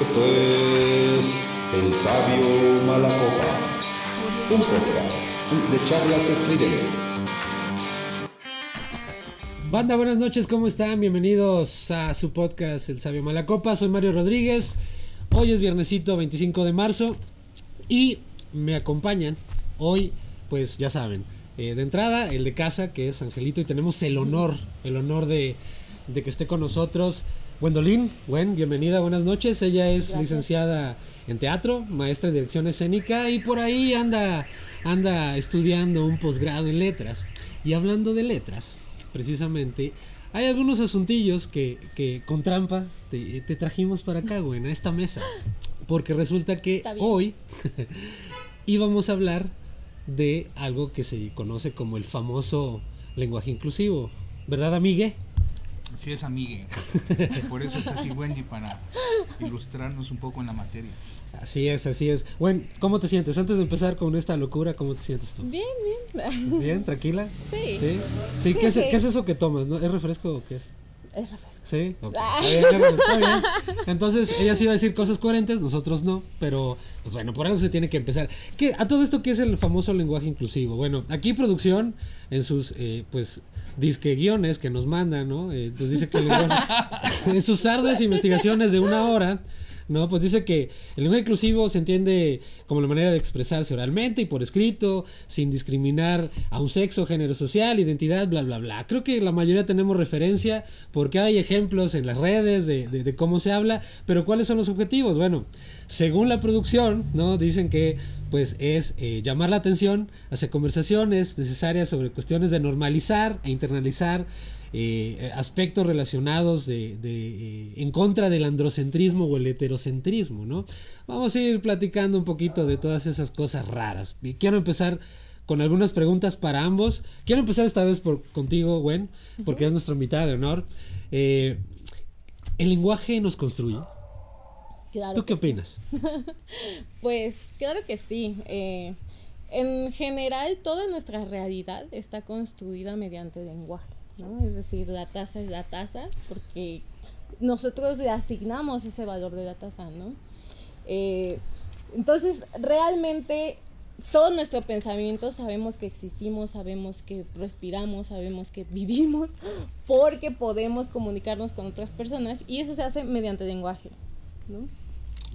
Esto es El Sabio Malacopa, un podcast de charlas estridentes. Banda, buenas noches, ¿cómo están? Bienvenidos a su podcast El Sabio Malacopa. Soy Mario Rodríguez. Hoy es viernesito 25 de marzo y me acompañan hoy, pues ya saben, eh, de entrada el de casa, que es Angelito, y tenemos el honor, el honor de, de que esté con nosotros. Gwendolyn, Gwen, bienvenida, buenas noches. Ella es licenciada en teatro, maestra de dirección escénica y por ahí anda, anda estudiando un posgrado en letras. Y hablando de letras, precisamente, hay algunos asuntillos que, que con trampa te, te trajimos para acá, Gwen, a esta mesa. Porque resulta que hoy íbamos a hablar de algo que se conoce como el famoso lenguaje inclusivo. ¿Verdad, amigue? Así es, amigue. Por eso está aquí Wendy para ilustrarnos un poco en la materia. Así es, así es. Bueno, ¿cómo te sientes? Antes de empezar con esta locura, ¿cómo te sientes tú? Bien, bien. ¿Bien? ¿Tranquila? Sí. ¿Sí? Sí, ¿qué es, Sí. qué es eso que tomas? ¿No? ¿Es refresco o qué es? Es refresco. ¿Sí? Ah. Está bien, está bien. Entonces, ella sí iba a decir cosas coherentes, nosotros no, pero pues bueno, por algo se tiene que empezar. ¿Qué, a todo esto, ¿qué es el famoso lenguaje inclusivo? Bueno, aquí producción, en sus, eh, pues, disque guiones que nos mandan, ¿no? Eh, pues dice que en sus arduas investigaciones de una hora, ¿no? Pues dice que el lenguaje inclusivo se entiende como la manera de expresarse oralmente y por escrito, sin discriminar a un sexo, género social, identidad, bla, bla, bla. Creo que la mayoría tenemos referencia porque hay ejemplos en las redes de, cómo se habla, pero ¿cuáles son los objetivos? Bueno, según la producción, ¿no? Dicen que pues es eh, llamar la atención hacia conversaciones necesarias sobre cuestiones de normalizar e internalizar eh, aspectos relacionados de, de, eh, en contra del androcentrismo o el heterocentrismo, ¿no? Vamos a ir platicando un poquito de todas esas cosas raras. Y quiero empezar con algunas preguntas para ambos. Quiero empezar esta vez por contigo, Gwen, porque es nuestra invitada de honor. Eh, ¿El lenguaje nos construye? Claro. ¿Tú qué sí. opinas? Pues claro que sí. eh, en general, toda nuestra realidad está construida mediante lenguaje, ¿no? Es decir, la tasa es la tasa porque nosotros le asignamos ese valor de la tasa, ¿no? Eh, entonces, realmente todo nuestro pensamiento sabemos que existimos, sabemos que respiramos, sabemos que vivimos, porque podemos comunicarnos con otras personas y eso se hace mediante lenguaje, ¿no?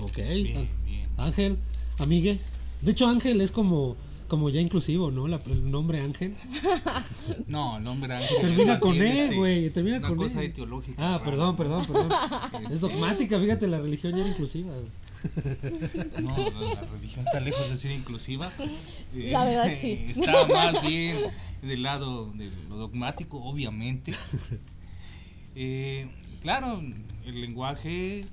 Ok. Bien, bien. Ángel, amigue. De hecho, Ángel es como, como ya inclusivo, ¿no? La- el nombre Ángel. No, el hombre ángel. Termina con E, este, güey, termina una con cosa E. etiológica. Ah, rara. perdón, perdón, perdón. Este, Es dogmática, fíjate, la religión ya era inclusiva. No, la, la religión está lejos de ser inclusiva. Eh, La verdad, sí. Está más bien del lado de lo dogmático, obviamente. Eh, claro, el lenguaje,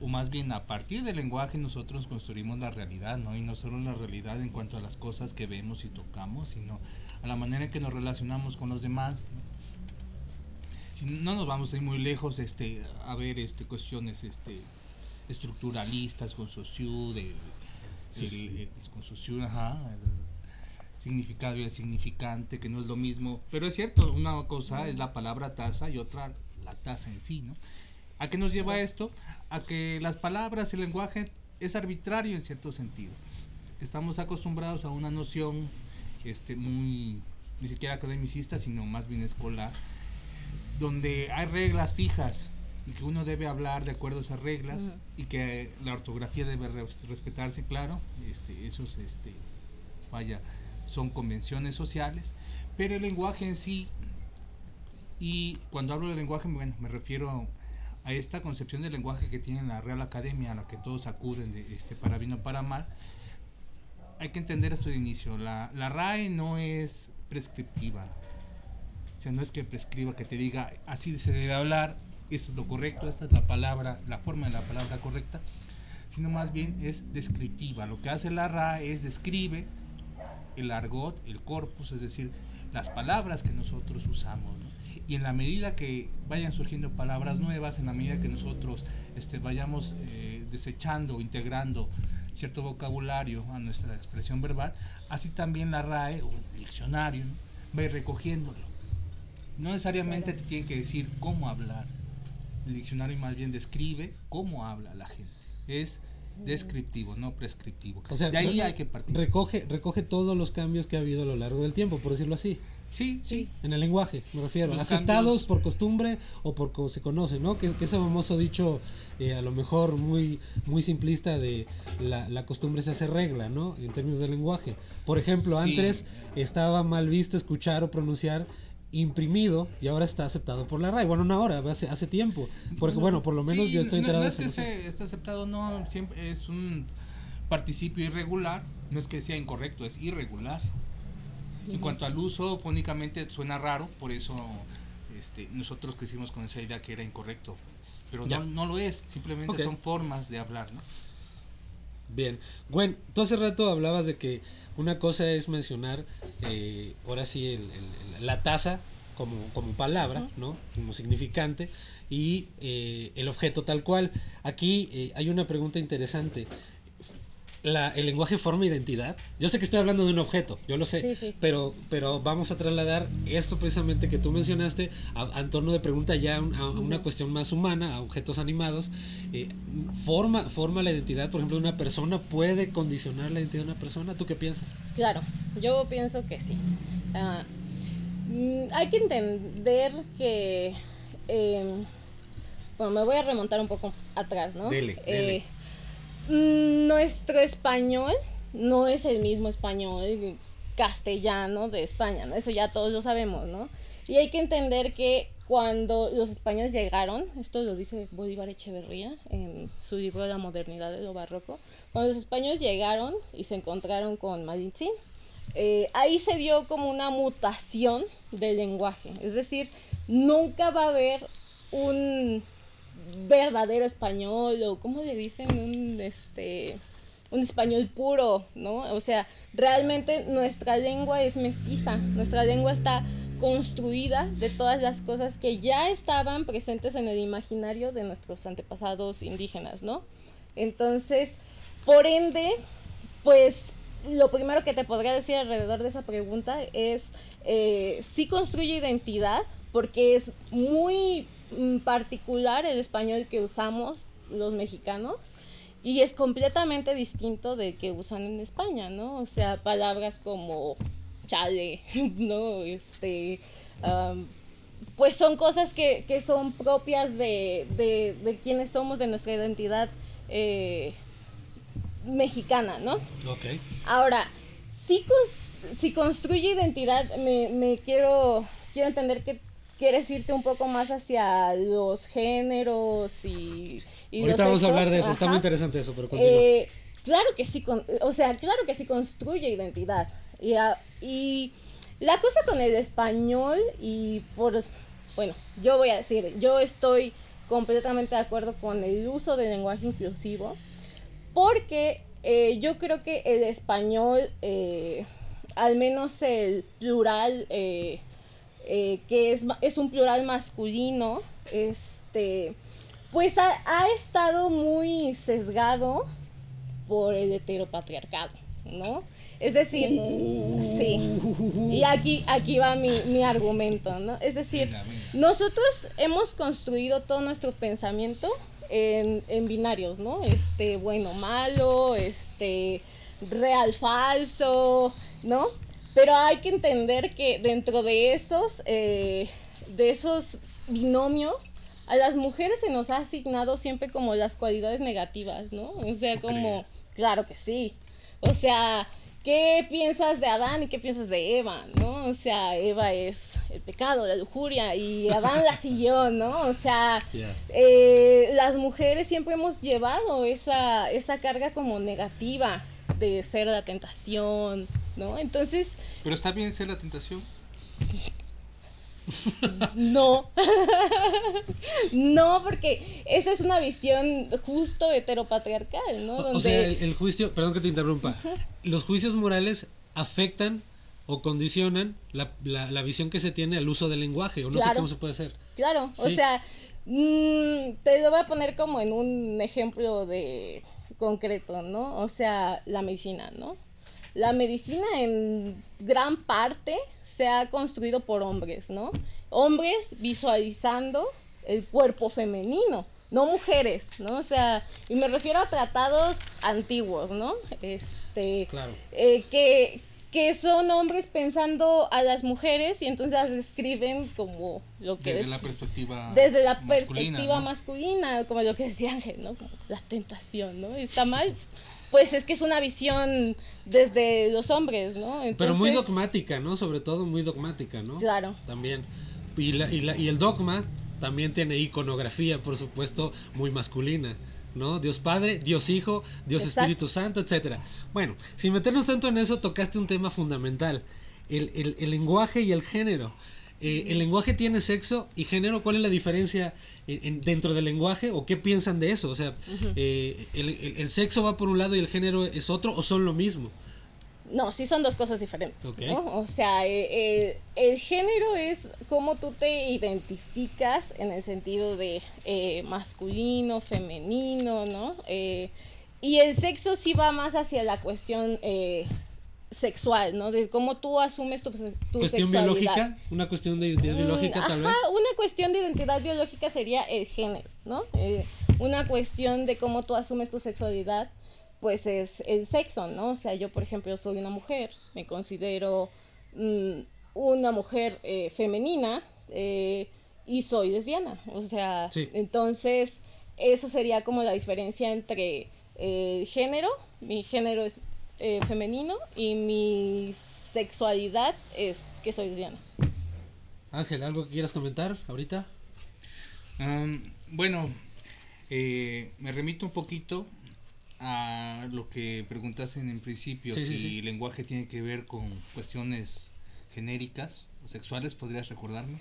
o más bien a partir del lenguaje nosotros construimos la realidad, ¿no? Y no solo la realidad en cuanto a las cosas que vemos y tocamos, sino a la manera en que nos relacionamos con los demás. ¿no? Si no nos vamos a ir muy lejos este, a ver este, cuestiones este, estructuralistas con Saussure, de, Sí, el- sí. el- con Saussure, ajá, el significado y el significante, que no es lo mismo. Pero es cierto, una cosa es la palabra taza y otra la taza en sí, ¿no? ¿A qué nos lleva esto? A que las palabras, el lenguaje es arbitrario en cierto sentido. Estamos acostumbrados a una noción este, muy, ni siquiera academicista, sino más bien escolar, donde hay reglas fijas y que uno debe hablar de acuerdo a esas reglas y que la ortografía debe res- respetarse, claro, este, esos, este, vaya, son convenciones sociales, pero el lenguaje en sí, y cuando hablo de lenguaje, bueno, me refiero a esta concepción del lenguaje que tiene la Real Academia, a la que todos acuden de, este, para bien o para mal, hay que entender esto de inicio, la, la RAE no es prescriptiva, o sea, no es que prescriba, que te diga así se debe hablar, esto es lo correcto, esta es la palabra, la forma de la palabra correcta, sino más bien es descriptiva. Lo que hace la RAE es describe el argot, el corpus, es decir, las palabras que nosotros usamos. ¿no? Y en la medida que vayan surgiendo palabras nuevas, en la medida que nosotros este, vayamos eh, desechando o integrando cierto vocabulario a nuestra expresión verbal, así también la RAE o el diccionario ¿no? va a ir recogiéndolo. No necesariamente te tienen que decir cómo hablar, El diccionario más bien describe cómo habla la gente. Es descriptivo, no prescriptivo. O sea, de ahí hay que partir. Recoge, recoge todos los cambios que ha habido a lo largo del tiempo, por decirlo así. Sí, sí. En el lenguaje, me refiero. Los aceptados cambios. por costumbre o por como se conoce, ¿no? Que, que ese famoso dicho, eh, a lo mejor muy, muy simplista, de la, la costumbre se hace regla, ¿no? En términos de lenguaje. Por ejemplo, Sí. antes estaba mal visto escuchar o pronunciar imprimido y ahora está aceptado por la RAE. Bueno, no ahora, hace, hace tiempo. Porque, bueno, por lo menos Sí, yo estoy no- enterado no de es eso. que no esté aceptado, no, siempre es un participio irregular, no es que sea incorrecto, es irregular. En cuanto al uso, fónicamente suena raro, por eso este, nosotros crecimos con esa idea que era incorrecto. Pero no, no lo es, simplemente son formas de hablar, ¿no? Bien, Gwen, tú hace rato hablabas de que una cosa es mencionar, eh, ahora sí, el- el- la taza como, como palabra, ¿no? Como significante, y eh, el objeto tal cual. Aquí eh, hay una pregunta interesante. La, ¿El lenguaje forma identidad? Yo sé que estoy hablando de un objeto, yo lo sé, Sí, sí. Pero, pero vamos a trasladar esto precisamente que tú mencionaste a, a en torno de pregunta ya a, un- a una cuestión más humana, a objetos animados. Eh, forma, ¿Forma la identidad, por ejemplo, de una persona? ¿Puede condicionar la identidad de una persona? ¿Tú qué piensas? Claro, yo pienso que sí. Ah, mm, hay que entender que, eh, bueno, me voy a remontar un poco atrás, ¿no? Dele, Eh, dele. mm, nuestro español no es el mismo español castellano de España. Eso ya todos lo sabemos, ¿no? Y hay que entender que cuando los españoles llegaron, esto lo dice Bolívar Echeverría en su libro La modernidad de lo barroco, cuando los españoles llegaron y se encontraron con Malintzin, eh, ahí se dio como una mutación del lenguaje, es decir, nunca va a haber un verdadero español o cómo le dicen un este un español puro, ¿no? O sea, realmente nuestra lengua es mestiza, nuestra lengua está construida de todas las cosas que ya estaban presentes en el imaginario de nuestros antepasados indígenas, ¿no? Entonces, por ende, pues lo primero que te podría decir alrededor de esa pregunta es eh, sí construye identidad porque es muy mm, particular el español que usamos los mexicanos y es completamente distinto del que usan en España, ¿no? O sea, palabras como chale, ¿no? Este, am, pues son cosas que, que son propias de, de, de quienes somos, de nuestra identidad eh, mexicana, ¿no? Ok. Ahora, si, cons- si construye identidad, me, me quiero, quiero entender que quieres irte un poco más hacia los géneros y... y Ahorita los vamos a hablar de eso, está muy interesante eso, pero continúa. Eh, claro que sí, con- o sea, claro que sí construye identidad. Y, a- y la cosa con el español y por, bueno, yo voy a decir, yo estoy completamente de acuerdo con el uso del lenguaje inclusivo, porque eh, yo creo que el español, eh, al menos el plural, eh, eh, que es, es un plural masculino, este, pues ha, ha estado muy sesgado por el heteropatriarcado, ¿no? Es decir, sí. Y aquí, aquí va mi, mi argumento, ¿no? Es decir, nosotros hemos construido todo nuestro pensamiento en, en binarios, ¿no? Este, bueno, malo, este, real, falso, ¿no? Pero hay que entender que dentro de esos, eh, de esos binomios, a las mujeres se nos ha asignado siempre como las cualidades negativas, ¿no? O sea, ¿Tú como, crees? claro que sí. O sea, ¿qué piensas de Adán y qué piensas de Eva, no? O sea, Eva es el pecado, la lujuria y Adán la siguió, ¿no? O sea, eh, las mujeres siempre hemos llevado esa, esa carga como negativa de ser la tentación, ¿no? Entonces, Pero está bien ser la tentación. no. no, porque esa es una visión justo heteropatriarcal, ¿no? O- O, Donde- sea, el, el juicio, perdón que te interrumpa, los juicios morales afectan o condicionan la, la- la visión que se tiene al uso del lenguaje, o no sé Claro. cómo se puede hacer. Claro, o sea, mm, te lo voy a poner como en un ejemplo de concreto, ¿no? O sea, la medicina, ¿no? La medicina en gran parte se ha construido por hombres, ¿no? Hombres visualizando el cuerpo femenino, no mujeres, ¿no? O sea, y me refiero a tratados antiguos, ¿no? Este, Claro. eh, que, que son hombres pensando a las mujeres y entonces las describen como lo que Desde es la perspectiva desde la masculina, perspectiva ¿no? masculina, como lo que decía Ángel, ¿no? Como la tentación, ¿no? Está mal. Pues es que es una visión desde los hombres, ¿no? Pero muy dogmática, ¿no? Sobre todo muy dogmática, ¿no? Claro. También. Y, la, y, la- y el dogma también tiene iconografía, por supuesto, muy masculina. ¿No? Dios Padre, Dios Hijo, Dios Exacto. Espíritu Santo, etcétera. Bueno, sin meternos tanto en eso, tocaste un tema fundamental: el, el- el lenguaje y el género. Eh, ¿El lenguaje tiene sexo y género? ¿Cuál es la diferencia en- en- dentro del lenguaje o qué piensan de eso? O sea, eh, el, el- el sexo va por un lado y el género es otro o son lo mismo? No, sí son dos cosas diferentes. O sea, eh, el género es cómo tú te identificas en el sentido de masculino, femenino, ¿no? Y el sexo sí va más hacia la cuestión sexual, ¿no? De cómo tú asumes tu, tu ¿Cuestión sexualidad. biológica? ¿Una cuestión de identidad Mm, biológica tal ajá, vez? una cuestión de identidad biológica sería el género, ¿no? Eh, una cuestión de cómo tú asumes tu sexualidad, pues es el sexo, ¿no? O sea, yo, por ejemplo, soy una mujer, me considero mm, una mujer eh, femenina eh, y soy lesbiana, o sea, Sí. entonces eso sería como la diferencia entre el género, mi género es eh, femenino y mi sexualidad es que soy lesbiana. Ángel, ¿algo que quieras comentar ahorita? Am, bueno, eh, me remito un poquito a lo que preguntaste en principio, Sí, si sí, sí. el lenguaje tiene que ver con cuestiones genéricas o sexuales, ¿podrías recordarme?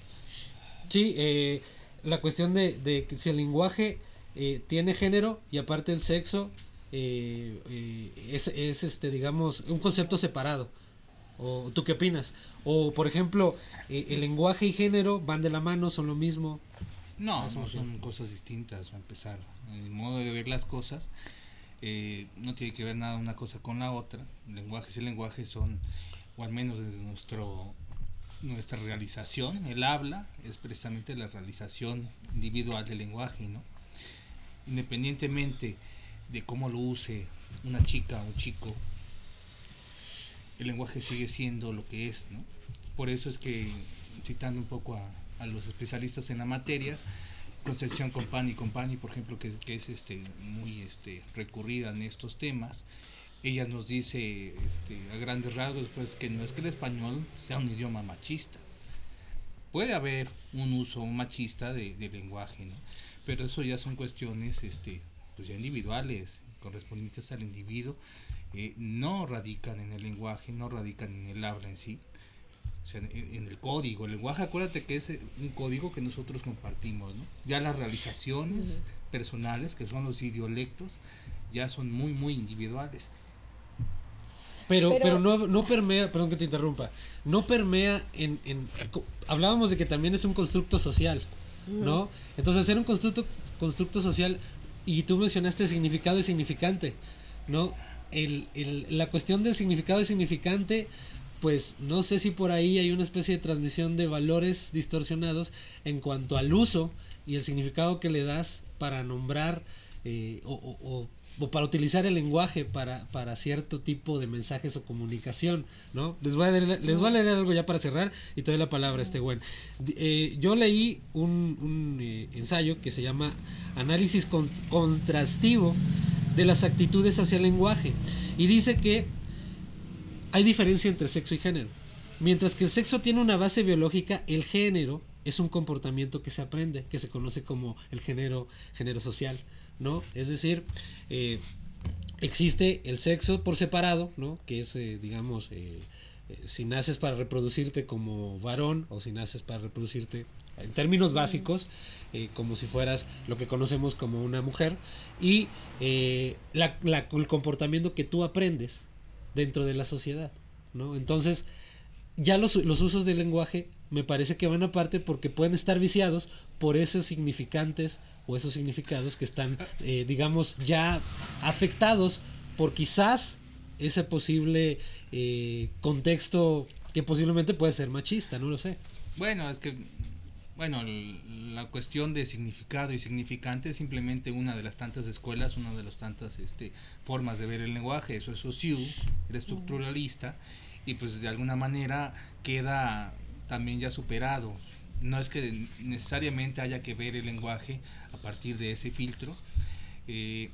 Sí, eh, la cuestión de, de que si el lenguaje eh, tiene género y aparte el sexo eh, eh, es, es, este, digamos, un concepto separado. ¿O tú qué opinas? O, por ejemplo, eh, el lenguaje y género van de la mano, son lo mismo. No, son cosas distintas, para empezar. El modo de ver las cosas no tiene que ver nada una cosa con la otra. Lenguajes y lenguajes son, o al menos desde nuestro nuestra realización, el habla es precisamente la realización individual del lenguaje, ¿no? Independientemente de cómo lo use una chica o un chico, el lenguaje sigue siendo lo que es, ¿no? Por eso es que, citando un poco a, a los especialistas en la materia, Concepción Compani Compani, por ejemplo, que, que es este muy este recurrida en estos temas, ella nos dice este, a grandes rasgos pues que no es que el español sea un idioma machista. Puede haber un uso machista de, del lenguaje, ¿no? Pero eso ya son cuestiones este, pues ya individuales, correspondientes al individuo, eh, no radican en el lenguaje, no radican en el habla en sí, o sea, en, en el código. El lenguaje, acuérdate que es eh, un código que nosotros compartimos, ¿no? Ya las realizaciones personales, que son los idiolectos, ya son muy, muy individuales. Pero, pero, Pero- no, no permea, perdón que te interrumpa, no permea en, en- Hablábamos de que también es un constructo social, ¿no? Entonces, ser un constructo, constructo social, y tú mencionaste significado y significante, ¿no? El, el- la cuestión de significado y significante, pues no sé si por ahí hay una especie de transmisión de valores distorsionados en cuanto al uso y el significado que le das para nombrar eh, o, o para utilizar el lenguaje para, para cierto tipo de mensajes o comunicación, ¿no? Les voy a leer, les a leer algo ya para cerrar y te doy la palabra, este buen. Eh, yo leí un, eh, ensayo que se llama Análisis con- contrastivo de las actitudes hacia el lenguaje y dice que hay diferencia entre sexo y género. Mientras que el sexo tiene una base biológica, el género es un comportamiento que se aprende, que se conoce como el género, género social, ¿no? Es decir, eh, existe el sexo por separado, ¿no? Que es, eh, digamos, eh, si naces para reproducirte como varón o si naces para reproducirte en términos básicos, eh, como si fueras lo que conocemos como una mujer, y eh, la- la- el comportamiento que tú aprendes dentro de la sociedad, ¿no? Entonces, ya los, los usos del lenguaje me parece que van aparte porque pueden estar viciados por esos significantes o esos significados que están, eh, digamos, ya afectados por quizás ese posible eh, contexto que posiblemente puede ser machista, no lo sé. Bueno, es que bueno, la cuestión de significado y significante es simplemente una de las tantas escuelas, una de las tantas este, formas de ver el lenguaje. Eso es Saussure, el estructuralista, y pues de alguna manera queda también ya superado. No es que necesariamente haya que ver el lenguaje a partir de ese filtro. Eh,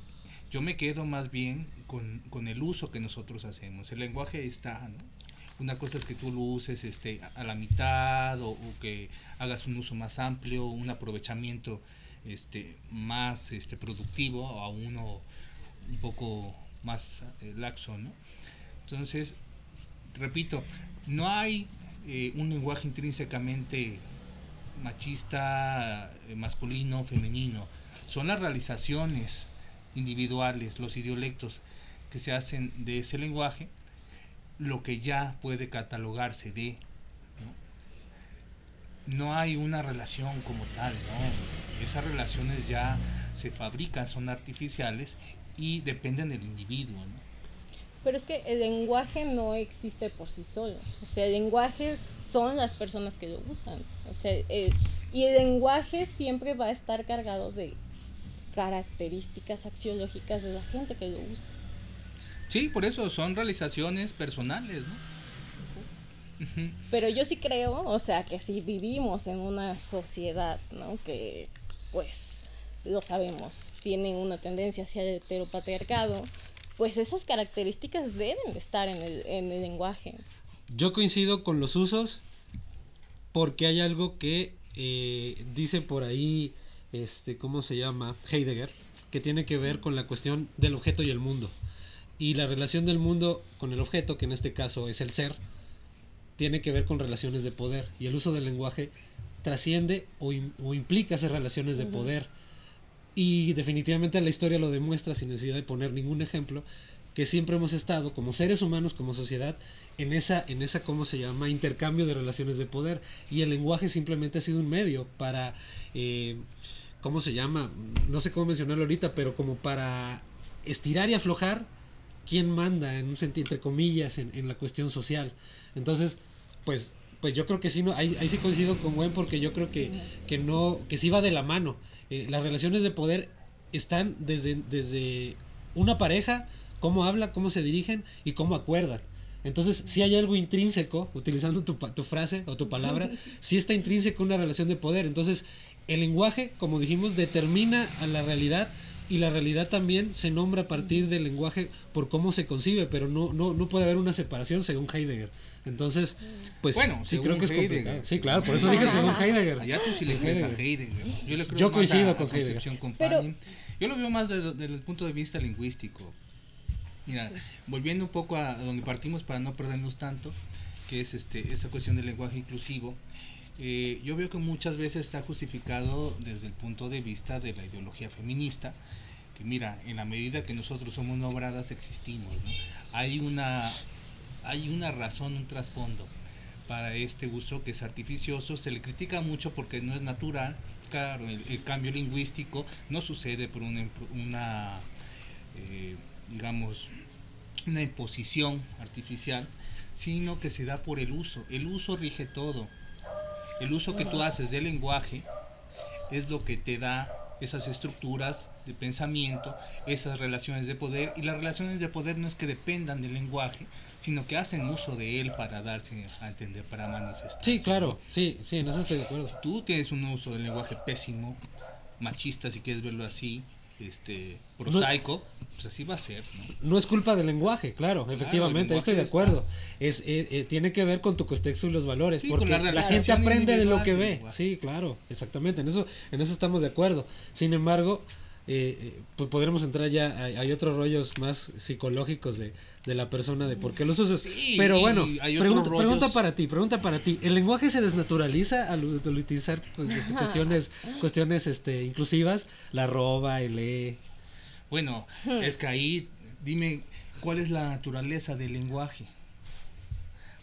yo me quedo más bien con, con, el uso que nosotros hacemos. El lenguaje está, ¿no? Una cosa es que tú lo uses este, a la mitad o, que hagas un uso más amplio, un aprovechamiento este, más este, productivo a uno un poco más eh, laxo. ¿no? Entonces, repito, no hay eh, un lenguaje intrínsecamente machista, eh, masculino, femenino. Son las realizaciones individuales, los idiolectos que se hacen de ese lenguaje lo que ya puede catalogarse de. ¿no? hay una relación como tal, ¿no? Esas relaciones ya se fabrican, son artificiales y dependen del individuo. Pero es que el lenguaje no existe por sí solo. O sea, el lenguaje son las personas que lo usan. O sea, y el lenguaje siempre va a estar cargado de características axiológicas de la gente que lo usa. Sí, por eso son realizaciones personales, ¿no? Pero yo sí creo, o sea, que si vivimos en una sociedad, ¿no? Que, pues, lo sabemos, tienen una tendencia hacia el heteropatriarcado, pues esas características deben de estar en el, en el lenguaje. Yo coincido con los usos porque hay algo que eh, dice por ahí, este, ¿cómo se llama? Heidegger, que tiene que ver con la cuestión del objeto y el mundo. Y la relación del mundo con el objeto, que en este caso es el ser, tiene que ver con relaciones de poder. Y el uso del lenguaje trasciende o, implica esas relaciones de poder. Y definitivamente la historia lo demuestra sin necesidad de poner ningún ejemplo, que siempre hemos estado como seres humanos, como sociedad, en esa, en esa, ¿cómo se llama?, intercambio de relaciones de poder. Y el lenguaje simplemente ha sido un medio para, eh, ¿cómo se llama? No sé cómo mencionarlo ahorita, pero como para estirar y aflojar quién manda, en un sentido, entre comillas, en, la cuestión social. Entonces, pues, pues yo creo que sí, no, ahí, sí coincido con Gwen porque yo creo que, que no, que sí va de la mano. Eh, las relaciones de poder están desde, desde una pareja, cómo habla, cómo se dirigen y cómo acuerdan. Entonces, si hay algo intrínseco, utilizando tu, tu frase o tu palabra, si está intrínseco una relación de poder. Entonces, el lenguaje, como dijimos, determina a la realidad y la realidad también se nombra a partir del lenguaje por cómo se concibe, pero no, no, no puede haber una separación según Heidegger. Entonces, pues bueno, sí creo que es complicado. Sí, claro, por eso dije según Heidegger. Allá tú sí le crees a Heidegger. Yo, le creo Yo coincido con Heidegger. Pero, Yo lo veo más desde, el punto de vista lingüístico. Mira, volviendo un poco a donde partimos para no perdernos tanto, que es este esta cuestión del lenguaje inclusivo. Eh, yo veo que muchas veces está justificado desde el punto de vista de la ideología feminista, que mira, en la medida que nosotros somos nobradas existimos, hay, una, hay una razón, un trasfondo para este uso que es artificioso, se le critica mucho porque no es natural, claro, el, cambio lingüístico no sucede por una, una eh, digamos, una imposición artificial, sino que se da por el uso. El uso rige todo. El uso que tú haces del lenguaje es lo que te da esas estructuras de pensamiento, esas relaciones de poder, y las relaciones de poder no es que dependan del lenguaje, sino que hacen uso de él para darse a entender, para manifestar. Sí, claro, sí, sí, en eso estoy de acuerdo. Si tú tienes un uso del lenguaje pésimo, machista si quieres verlo así, este prosaico, pues así va a ser. ¿no? es culpa del lenguaje, claro, efectivamente, estoy de acuerdo. Es, eh, eh, tiene que ver con tu contexto y los valores, porque la, gente aprende de lo que ve. Sí, claro, exactamente, en eso, en eso estamos de acuerdo. Sin embargo, eh, pues podremos entrar ya, hay, otros rollos más psicológicos de, la persona, de por qué los usas. Pero bueno, pregunta, pregunta, para ti, pregunta para ti. ¿El lenguaje se desnaturaliza al utilizar pues, este, cuestiones, cuestiones este, inclusivas? La roba, el e. Bueno, hmm. es que ahí, dime, ¿cuál es la naturaleza del lenguaje?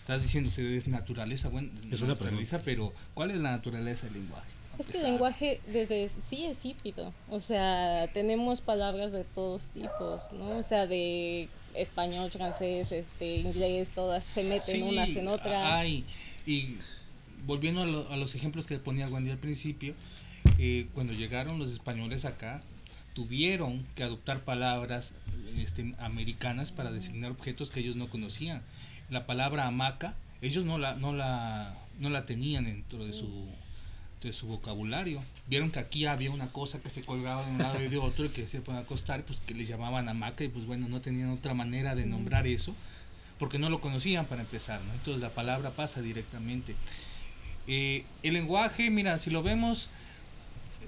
Estás diciendo se desnaturaliza, bueno, es una naturaleza, pero ¿cuál es la naturaleza del lenguaje? Es que el lenguaje desde sí es híbrido, o sea, tenemos palabras de todos tipos, ¿no? O sea, de español, francés, este, inglés, todas se meten unas en otras. Hay, y volviendo a, los ejemplos que ponía Wendy al principio, eh, cuando llegaron los españoles acá, tuvieron que adoptar palabras este, americanas para designar objetos que ellos no conocían. La palabra hamaca, ellos no la, no la, no la tenían dentro de su, de su vocabulario. Vieron que aquí había una cosa que se colgaba de un lado y de otro y que se pueden acostar, pues que les llamaban hamaca y pues bueno, no tenían otra manera de nombrar eso porque no lo conocían para empezar, ¿no? Entonces la palabra pasa directamente. Eh, el lenguaje, mira, si lo vemos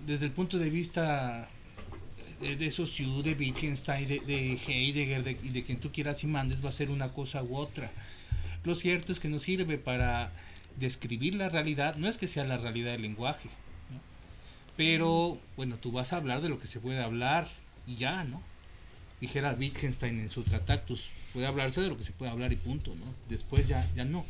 desde el punto de vista de, de Saussure, de Wittgenstein, de, de Heidegger, de, de quien tú quieras y mandes, va a ser una cosa u otra. Lo cierto es que nos sirve para describir la realidad, no es que sea la realidad del lenguaje, pero bueno, tú vas a hablar de lo que se puede hablar y ya, ¿no? Dijera Wittgenstein en su Tractatus, puede hablarse de lo que se puede hablar y punto, ¿no? Después ya, ya no.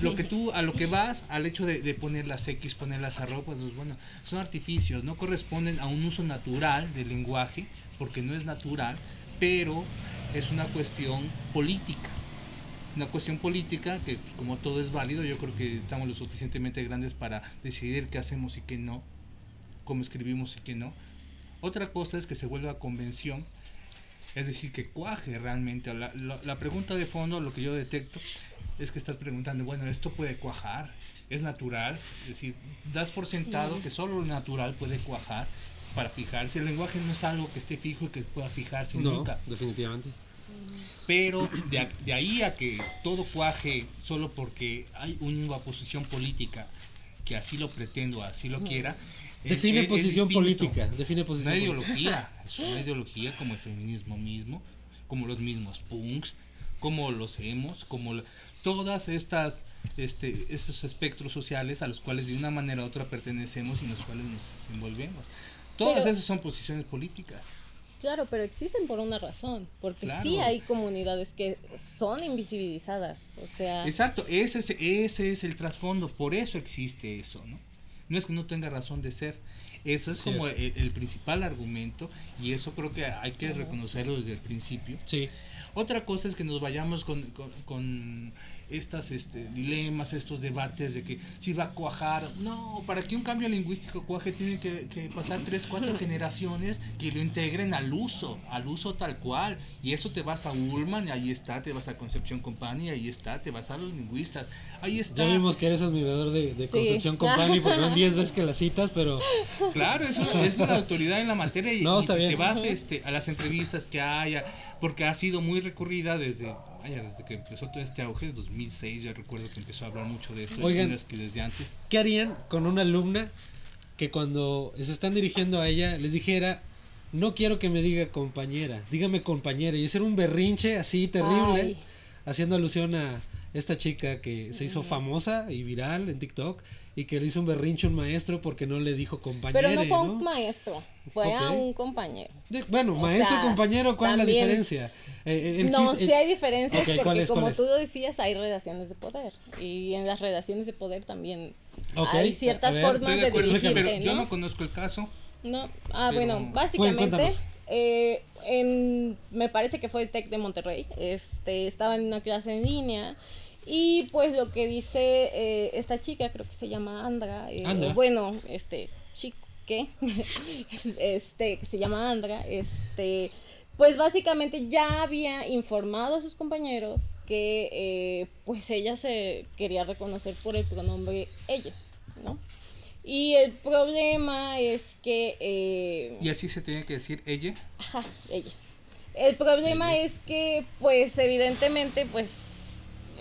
Lo que tú, a lo que vas, al hecho de, poner las X, poner las arropas, pues bueno, son artificios, no corresponden a un uso natural del lenguaje, porque no es natural, pero es una cuestión política. Una cuestión política que, pues, como todo es válido, yo creo que estamos lo suficientemente grandes para decidir qué hacemos y qué no, cómo escribimos y qué no. Otra cosa es que se vuelva convención es decir, que cuaje realmente. La, la, la, pregunta de fondo, lo que yo detecto, es que estás preguntando, bueno, esto puede cuajar, es natural, es decir, das por sentado que solo lo natural puede cuajar para fijarse. El lenguaje no es algo que esté fijo y que pueda fijarse no, nunca. definitivamente. Pero de, a, de, ahí a que todo cuaje solo porque hay una posición política que así lo pretendo, así lo quiera, Define es, posición es política. Define posición una ideología. Es una ideología como el feminismo mismo, como los mismos punks, como los hemos, como la, todas estas este, estos espectros sociales a los cuales de una manera u otra pertenecemos y en los cuales nos envolvemos. Todas Pero- esas son posiciones políticas. Claro, pero existen por una razón, porque Claro. sí hay comunidades que son invisibilizadas, o sea, Exacto, ese es, ese es el trasfondo, por eso existe eso, ¿no? No es que no tenga razón de ser, eso es Sí, como es. el, el principal argumento y eso creo que hay que reconocerlo desde el principio. Sí. Otra cosa es que nos vayamos con, con, con estas este, dilemas, estos debates de que si va a cuajar. No, para que un cambio lingüístico cuaje tiene que, que pasar tres, cuatro generaciones que lo integren al uso, al uso tal cual. Y eso te vas a Ullman, y ahí está, te vas a Concepción Company, ahí está, te vas a los lingüistas, ahí está. Ya vimos que eres admirador de, de Sí. Concepción Company porque van 10 veces que la citas, pero Claro, eso es una autoridad en la materia y, No, y está si bien. te vas este, a las entrevistas que haya, porque ha sido muy recurrida desde, vaya, desde que empezó todo este auge, 2006, ya recuerdo que empezó a hablar mucho de esto, Oigan. que desde antes. ¿qué harían con una alumna que cuando se están dirigiendo a ella les dijera, no quiero que me diga compañera, dígame compañera? Y ese era un berrinche así terrible, Ay. haciendo alusión a esta chica que se hizo famosa y viral en TikTok y que le hizo un berrinche a un maestro porque no le dijo compañera. pero no fue ¿no? un maestro, fue a un compañero. De- Bueno, O maestro, sea, compañero, ¿cuál es la diferencia? Eh, eh, el no, chiste- sí hay diferencias Ok, ¿cuál porque es, como tú decías, hay relaciones de poder y en las relaciones de poder también hay ciertas ver, formas de de, acuerdo, dirigirte, pero yo ¿no? no conozco el caso. No, ah, Pero- bueno, básicamente. Eh, en, me parece que fue el TEC de Monterrey, este, estaba en una clase en línea y pues lo que dice eh, esta chica, creo que se llama Andra, eh, Andra. bueno, este, chico, ¿qué? este, que se llama Andra, este, pues básicamente ya había informado a sus compañeros que eh, pues ella se quería reconocer por el pronombre ella, ¿no? Y el problema es que... eh, Y así se tiene que decir ella. Ajá, ella. El problema es que, pues, evidentemente, pues,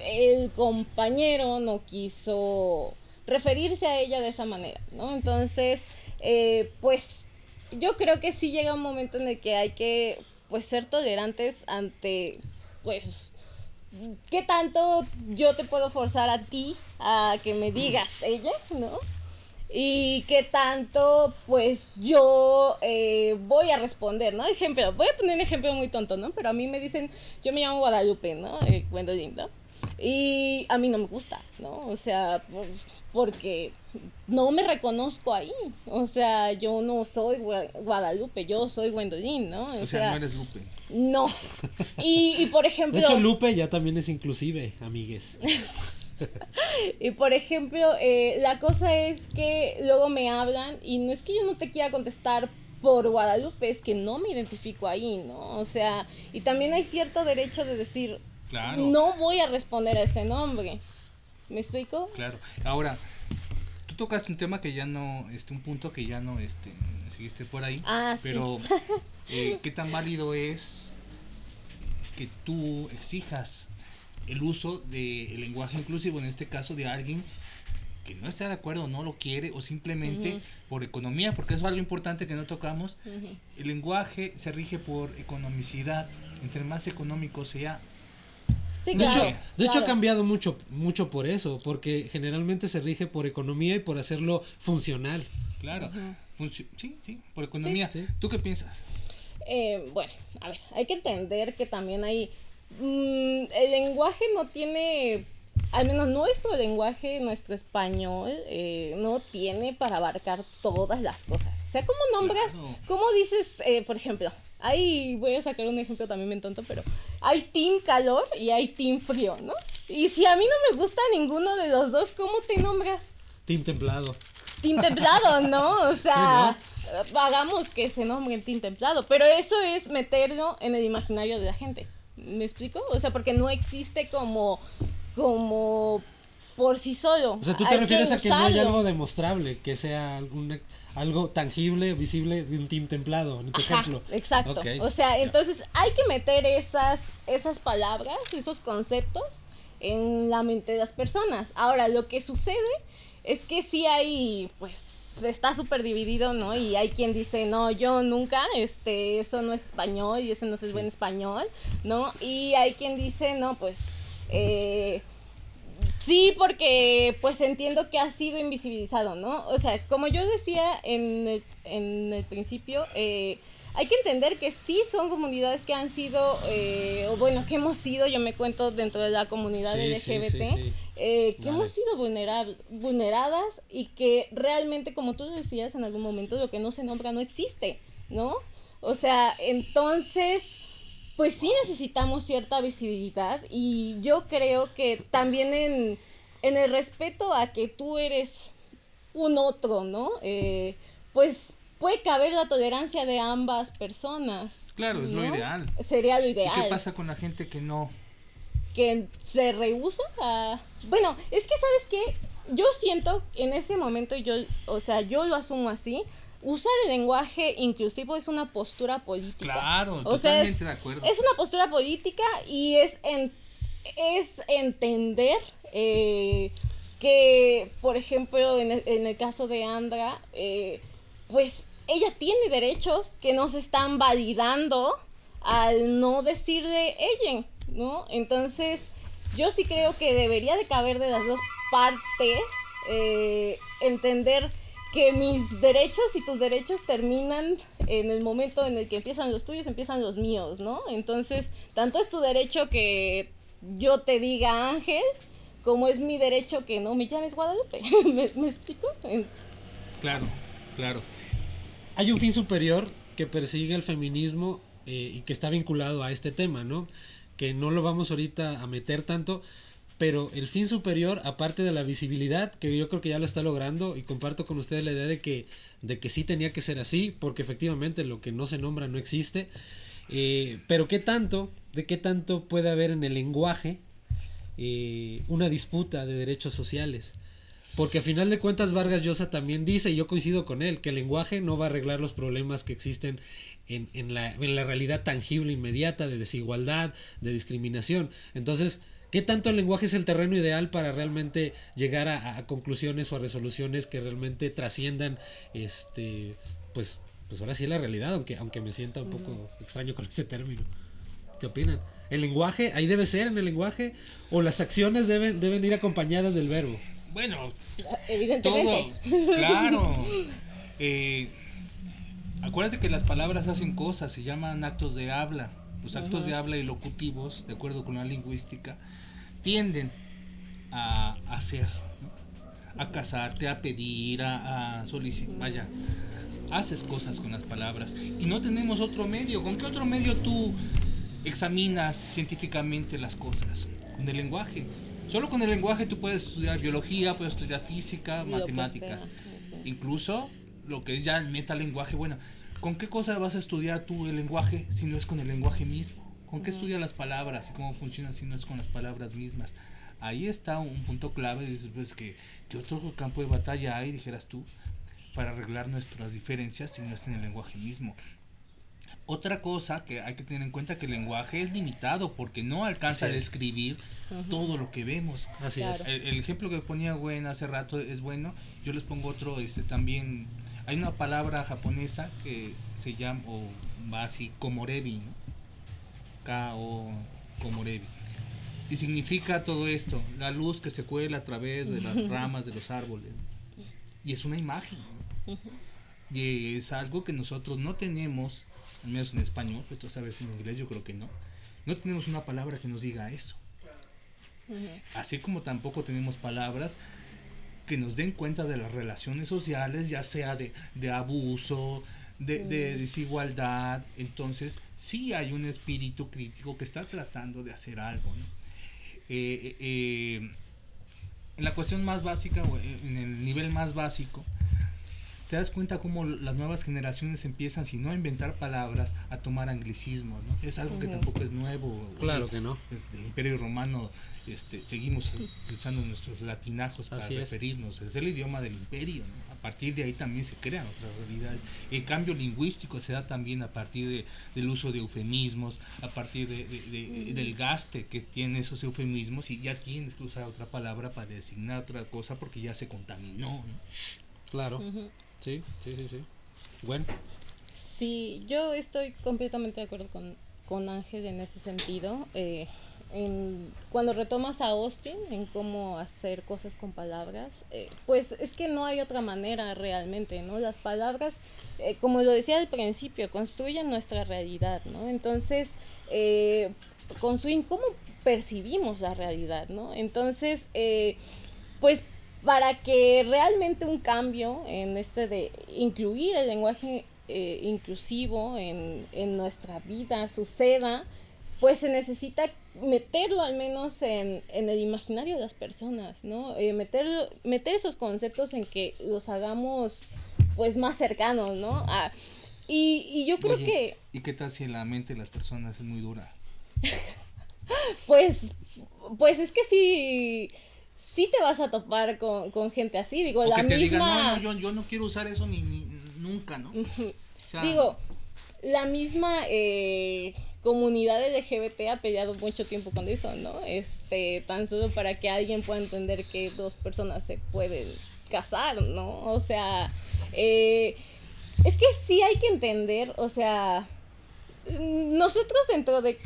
el compañero no quiso referirse a ella de esa manera, ¿no? Entonces, eh, pues, yo creo que sí llega un momento en el que hay que, pues, ser tolerantes ante, pues, ¿qué tanto yo te puedo forzar a ti a que me digas ella, ¿no? Y qué tanto, pues yo eh, voy a responder, ¿no? Ejemplo, voy a poner un ejemplo muy tonto, ¿no? Pero a mí me dicen, yo me llamo Guadalupe, ¿no? Eh, Gwendolyn, ¿no? Y a mí no me gusta, ¿no? O sea, por- porque no me reconozco ahí. O sea, yo no soy Gua- Guadalupe, yo soy Gwendolyn, ¿no? O sea, no eres Lupe. no. Y, y por ejemplo... De hecho, Lupe ya también es inclusive, amigues. y por ejemplo, eh, la cosa es que luego me hablan y no es que yo no te quiera contestar por Guadalupe, es que no me identifico ahí, ¿no? O sea, y también hay cierto derecho de decir, no voy a responder a ese nombre. ¿Me explico? Claro. Ahora, tú tocaste un tema que ya no, este, un punto que ya no, este, seguiste por ahí. Ah, pero, eh, ¿qué tan válido es que tú exijas el uso del lenguaje inclusivo, en este caso de alguien que no está de acuerdo, no lo quiere o simplemente por economía, porque eso es algo importante que no tocamos. El lenguaje se rige por economicidad. Entre más económico sea, de, hecho, de hecho, ha cambiado mucho, mucho por eso, porque generalmente se rige por economía y por hacerlo funcional. Claro, sí, sí, por economía. ¿Tú qué piensas? Eh, bueno, a ver, hay que entender que también hay... Mm, el lenguaje no tiene al menos nuestro lenguaje, nuestro español, eh, no tiene para abarcar todas las cosas. O sea, ¿cómo nombras, cómo dices, eh, por ejemplo, hay, voy a sacar un ejemplo también me tonto, pero hay team calor y hay team frío, ¿no? Y si a mí no me gusta ninguno de los dos, ¿cómo te nombras? Team templado. Team templado, ¿no? O sea, hagamos que se nombre team templado, pero eso es meterlo en el imaginario de la gente. ¿Me explico? O sea, porque no existe como como por sí solo. O sea, tú te refieres a que no hay algo demostrable, que sea algún, algo tangible, visible de un team templado, en tu ejemplo. Exacto. O sea, entonces hay que meter esas, esas palabras, esos conceptos en la mente de las personas. Ahora, lo que sucede es que sí hay, pues, está súper dividido, ¿no? Y hay quien dice, no, yo nunca, este, eso no es español y eso no es buen español, ¿no? Y hay quien dice, no, pues eh, sí, porque pues entiendo que ha sido invisibilizado, ¿no? O sea, como yo decía en el, en el principio, eh, hay que entender que sí son comunidades que han sido, eh, o bueno, que hemos sido, yo me cuento dentro de la comunidad LGBT, eh, que hemos sido vulneradas y que realmente, como tú decías en algún momento, lo que no se nombra no existe, ¿no? O sea, entonces pues sí necesitamos cierta visibilidad y yo creo que también en, el respeto a que tú eres un otro, ¿no? Eh, pues puede caber la tolerancia de ambas personas. Claro, es lo ideal. Sería lo ideal. ¿Y qué pasa con la gente que no? Que se rehúsa a... Bueno, es que sabes qué, yo siento en este momento, yo, o sea, yo lo asumo así, usar el lenguaje inclusivo es una postura política. Claro, totalmente de acuerdo. Es una postura política y es, en, es entender eh, que, por ejemplo, en el, caso de Andra, eh, pues ella tiene derechos que no se están validando al no decir de ella, ¿no? Entonces, yo sí creo que debería de caber de las dos partes eh, entender que mis derechos y tus derechos terminan en el momento en el que empiezan los tuyos, empiezan los míos, ¿no? Entonces, tanto es tu derecho que yo te diga Ángel, como es mi derecho que no me llames Guadalupe. ¿Me, explico? Claro, claro. Hay un fin superior que persigue el feminismo eh, y que está vinculado a este tema, ¿no? Que no lo vamos ahorita a meter tanto, pero el fin superior, aparte de la visibilidad, que yo creo que ya lo está logrando y comparto con ustedes la idea de que, de que sí tenía que ser así, porque efectivamente lo que no se nombra no existe, eh, pero qué tanto, de qué tanto puede haber en el lenguaje eh, una disputa de derechos sociales. Porque a final de cuentas Vargas Llosa también dice, y yo coincido con él, que el lenguaje no va a arreglar los problemas que existen en, en, la, en la realidad tangible, inmediata, de desigualdad, de discriminación. Entonces, ¿Qué tanto el lenguaje es el terreno ideal para realmente llegar a, conclusiones o a resoluciones que realmente trasciendan, este, pues, pues ahora sí la realidad, aunque, aunque me sienta un poco extraño con ese término. ¿Qué opinan? ¿El lenguaje, ahí debe ser en el lenguaje? ¿O las acciones deben, deben ir acompañadas del verbo? Bueno, evidentemente. claro. Eh, acuérdate que las palabras hacen cosas, se llaman actos de habla. Los actos de habla y locutivos, de acuerdo con la lingüística, tienden a hacer, a casarte, a pedir, a, solicitar, vaya, haces cosas con las palabras y no tenemos otro medio. ¿Con qué otro medio tú examinas científicamente las cosas? Con el lenguaje. Solo con el lenguaje tú puedes estudiar biología, puedes estudiar física, matemáticas. Incluso lo que es ya el metalenguaje. Bueno, ¿con qué cosa vas a estudiar tú el lenguaje si no es con el lenguaje mismo? ¿Con qué estudias las palabras y cómo funcionan si no es con las palabras mismas? Ahí está un punto clave. Dices, pues, que, ¿qué otro campo de batalla hay, dijeras tú, para arreglar nuestras diferencias si no es en el lenguaje mismo? Otra cosa que hay que tener en cuenta que el lenguaje es limitado porque no alcanza a es. describir todo lo que vemos. Así Claro. es. El, el ejemplo que ponía Gwen hace rato es bueno. Yo les pongo otro, este también. Hay una palabra japonesa que se llama, o va así, komorebi, ¿no? K-O, komorebi. Y significa todo esto, la luz que se cuela a través de las ramas de los árboles. Y es una imagen. Y es algo que nosotros no tenemos, al menos en español, pero tú sabes en inglés yo creo que no. No tenemos una palabra que nos diga eso. Así como tampoco tenemos palabras que nos den cuenta de las relaciones sociales, ya sea de, de abuso, de, de desigualdad. Entonces, sí hay un espíritu crítico que está tratando de hacer algo. ¿no? Eh, eh, eh, en la cuestión más básica, o en el nivel más básico, te das cuenta cómo las nuevas generaciones empiezan, si no a inventar palabras, a tomar anglicismos, ¿no? Es algo que tampoco es nuevo. Claro Oye, que no. desde el Imperio Romano este, seguimos utilizando nuestros latinajos para Así referirnos. Es el idioma del imperio. ¿no? A partir de ahí también se crean otras realidades. El cambio lingüístico se da también a partir de- del uso de eufemismos, a partir de- de- de- del gaste que tienen esos eufemismos y ya tienes que usar otra palabra para designar otra cosa porque ya se contaminó. ¿no? Claro. Sí, sí, sí, sí. Bueno, Sí, yo estoy completamente de acuerdo con, con Ángel en ese sentido. Eh, en- cuando retomas a Austin en cómo hacer cosas con palabras, eh, pues es que no hay otra manera realmente, ¿no? Las palabras, eh, como lo decía al principio, construyen nuestra realidad, ¿no? Entonces, eh, construyen cómo percibimos la realidad, ¿no? Entonces, pues para que realmente un cambio en este de incluir el lenguaje eh, inclusivo en, en nuestra vida suceda, pues se necesita meterlo al menos en, en el imaginario de las personas, ¿no? Eh, meter, meter esos conceptos en que los hagamos pues más cercanos, ¿no? A- y, y yo creo Oye, que ¿Y qué tal si la mente de las personas es muy dura? pues, pues es que sí, sí te vas a topar con, con gente así, digo, O la que te misma... no, no, yo, yo no quiero usar eso ni, ni- nunca, ¿no? O sea, Digo, la misma eh, comunidad LGBT ha peleado mucho tiempo con eso, ¿no? Este, tan solo para que alguien pueda entender que dos personas se pueden casar, ¿no? O sea, eh, es que sí hay que entender, o sea, nosotros dentro de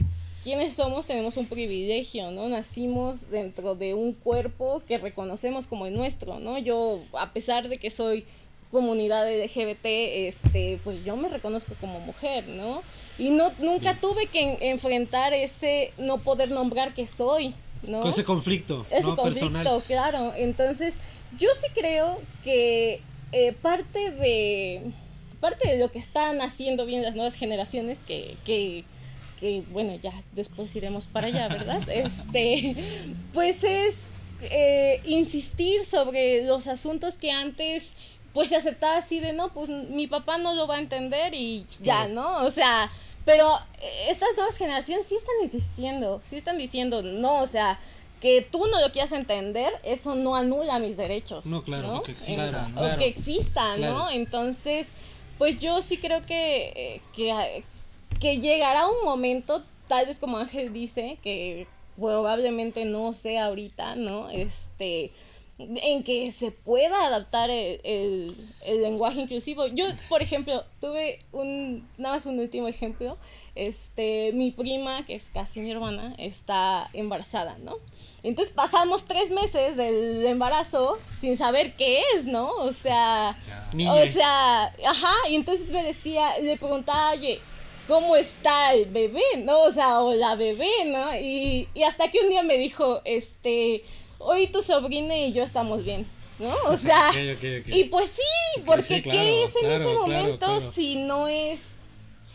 quienes somos tenemos un privilegio, ¿no? Nacimos dentro de un cuerpo que reconocemos como el nuestro, ¿no? Yo, a pesar de que soy comunidad LGBT, este, pues yo me reconozco como mujer, ¿no? Y no, nunca tuve que en- enfrentar ese no poder nombrar que soy, ¿no? con ese conflicto, ese ¿no? conflicto, Personal. claro. Entonces, yo sí creo que eh, parte de parte de lo que están haciendo bien las nuevas generaciones, que, que, que, bueno, ya después iremos para allá, ¿verdad? este, pues es eh, insistir sobre los asuntos que antes pues se aceptaba así de no, pues mi papá no lo va a entender y ya. ¿no? O sea, pero eh, estas nuevas generaciones sí están insistiendo, sí están diciendo, no, o sea, que tú no lo quieras entender, eso no anula mis derechos. No, claro, ¿no? que exista, que Claro. ¿no? Entonces, pues yo sí creo que, eh, que, que llegará un momento, tal vez como Ángel dice, que probablemente no sea ahorita, ¿no? Este en que se pueda adaptar el, el- el lenguaje inclusivo. Yo, por ejemplo, tuve un, nada más un último ejemplo, este, mi prima, que es casi mi hermana, está embarazada, ¿no? Entonces pasamos tres meses del embarazo sin saber qué es, ¿no? O sea, o sea, ajá, y entonces me decía, le preguntaba, oye, ¿cómo está el bebé, no? O sea, o la bebé, ¿no? Y, y hasta que un día me dijo, este, hoy tu sobrina y yo estamos bien, ¿no? O sea, Ok, ok, ok. y pues sí, porque sí, claro, ¿qué es en claro, ese momento claro. si no es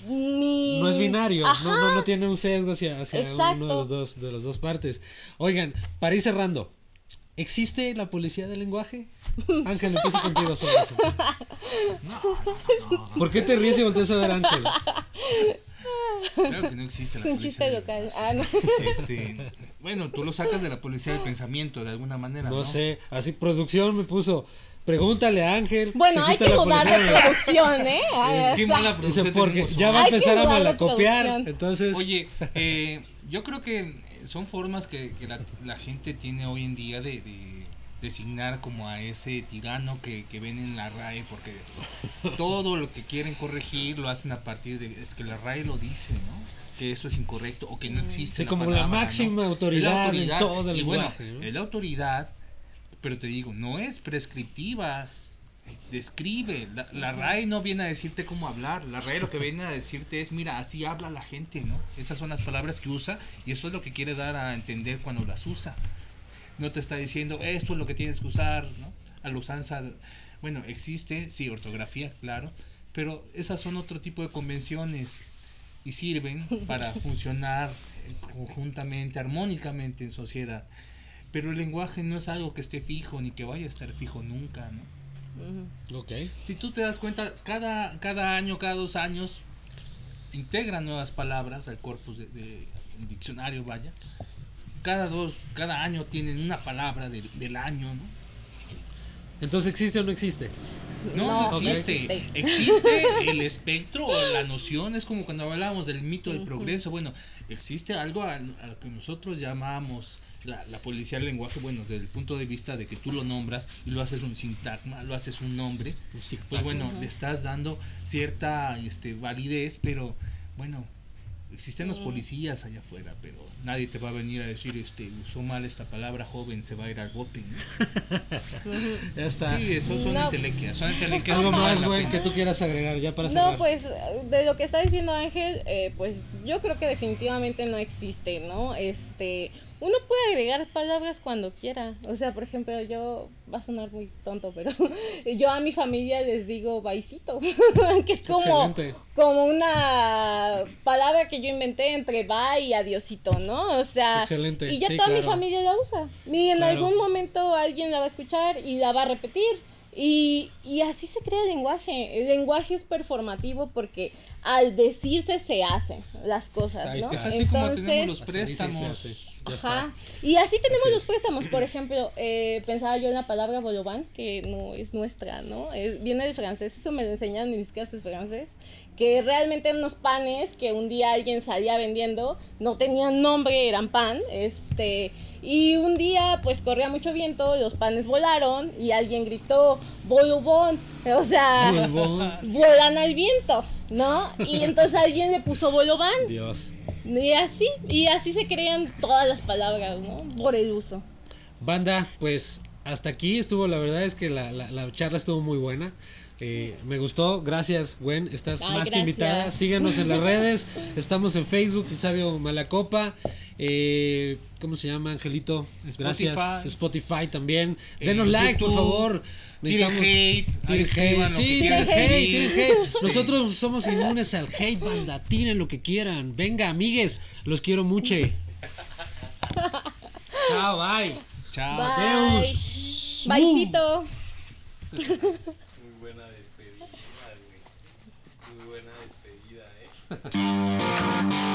ni... No es binario, no, no, no tiene un sesgo hacia, hacia uno de los dos, de las dos partes. Oigan, para ir cerrando, ¿existe la policía del lenguaje? Ángel, empiezo contigo sobre eso. ¿Por qué te ríes y volteas a ver a Ángel? Claro que no existe la Es un policía chiste local. Ah, no. Este, bueno, tú lo sacas de la policía del pensamiento de alguna manera. No, No sé, así producción me puso, pregúntale a Ángel. Bueno, hay que la dudar policía de producción, ¿eh? Ah, Qué o sea, Dice, producción porque tenemos ya va a Hay que empezar a malacopiar. Entonces, Oye, eh, yo creo que son formas que, que la, la gente tiene hoy en día de, de designar como a ese tirano que, que ven en la RAE, porque todo lo que quieren corregir lo hacen a partir de es que la RAE lo dice, ¿no? Que eso es incorrecto o que no existe. Sí, la como la máxima la autoridad en todo el y bueno, ¿no? es la autoridad, pero te digo, no es prescriptiva. Describe, la, la RAE no viene a decirte cómo hablar, la RAE lo que viene a decirte es, mira, así habla la gente, ¿no? Esas son las palabras que usa y eso es lo que quiere dar a entender cuando las usa. No te está diciendo, esto es lo que tienes que usar, ¿no? A la usanza, bueno, existe, sí, ortografía, claro, pero esas son otro tipo de convenciones y sirven para funcionar conjuntamente, armónicamente en sociedad. Pero el lenguaje no es algo que esté fijo ni que vaya a estar fijo nunca, ¿no? Si tú te das cuenta, cada, cada año, cada dos años, integran nuevas palabras al corpus de, de- diccionario, vaya. Cada dos, cada año tienen una palabra del- del año, ¿no? Entonces, ¿existe o no existe? No, no, existe. existe. Existe el espectro o la noción, es como cuando hablábamos del mito del progreso. Bueno, existe algo a, a lo que nosotros llamamos la, la policía del lenguaje, bueno, desde el punto de vista de que tú lo nombras y lo haces un sintagma, lo haces un nombre, Un pues bueno, le estás dando cierta este, validez, pero bueno, existen los Mm. policías allá afuera, pero nadie te va a venir a decir, este, usó mal esta palabra joven, se va a ir al bote. ¿no? Ya está. Sí, eso son No. entelequias, son entelequias. Algo más, güey, que tú quieras agregar ya para cerrar. No, pues de lo que está diciendo Ángel, eh, pues yo creo que definitivamente no existe, ¿no? Este, uno puede agregar palabras cuando quiera. O sea, por ejemplo, yo va a sonar muy tonto, pero yo a mi familia les digo baisito, que es como Excelente. como una palabra que yo inventé entre bye y adiosito, ¿no? O sea, Excelente, y ya sí, toda mi familia la usa. Y en Claro. algún momento alguien la va a escuchar y la va a repetir. Y, y así se crea el lenguaje. El lenguaje es performativo porque al decirse se hacen las cosas, ¿no? Es así como Entonces, tenemos los préstamos. Ajá. Y así tenemos Así los préstamos. Por ejemplo, eh, pensaba yo en la palabra bolobán, que no es nuestra, ¿no? Es- viene del francés, eso me lo enseñaron en mis clases francés, que realmente eran unos panes que un día alguien salía vendiendo, no tenían nombre, eran pan, este, y un día pues corría mucho viento, los panes volaron y alguien gritó, bolobón, o sea, Bolobón. vuelan al viento, ¿no? Y entonces alguien le puso bolobán. Dios. Y así, y así se crean todas las palabras, ¿no? Por el uso. Banda, pues hasta aquí estuvo, la verdad es que la, la- la charla estuvo muy buena. Eh, me gustó, gracias, Gwen, estás Ay, más que invitada. Síganos en las redes, estamos en Facebook, El Sabio Malacopa. Eh, ¿Cómo se llama, Angelito? Gracias. Spotify. Spotify también. En Denos like, por favor. Tiren hate, tiren hate. Sí, tiren hate. Nosotros somos inmunes al hate, banda. Tiren lo que quieran. Venga, amigues, los quiero mucho. Chao, bye. Chao. Bye. Adeus. Baisito. ん?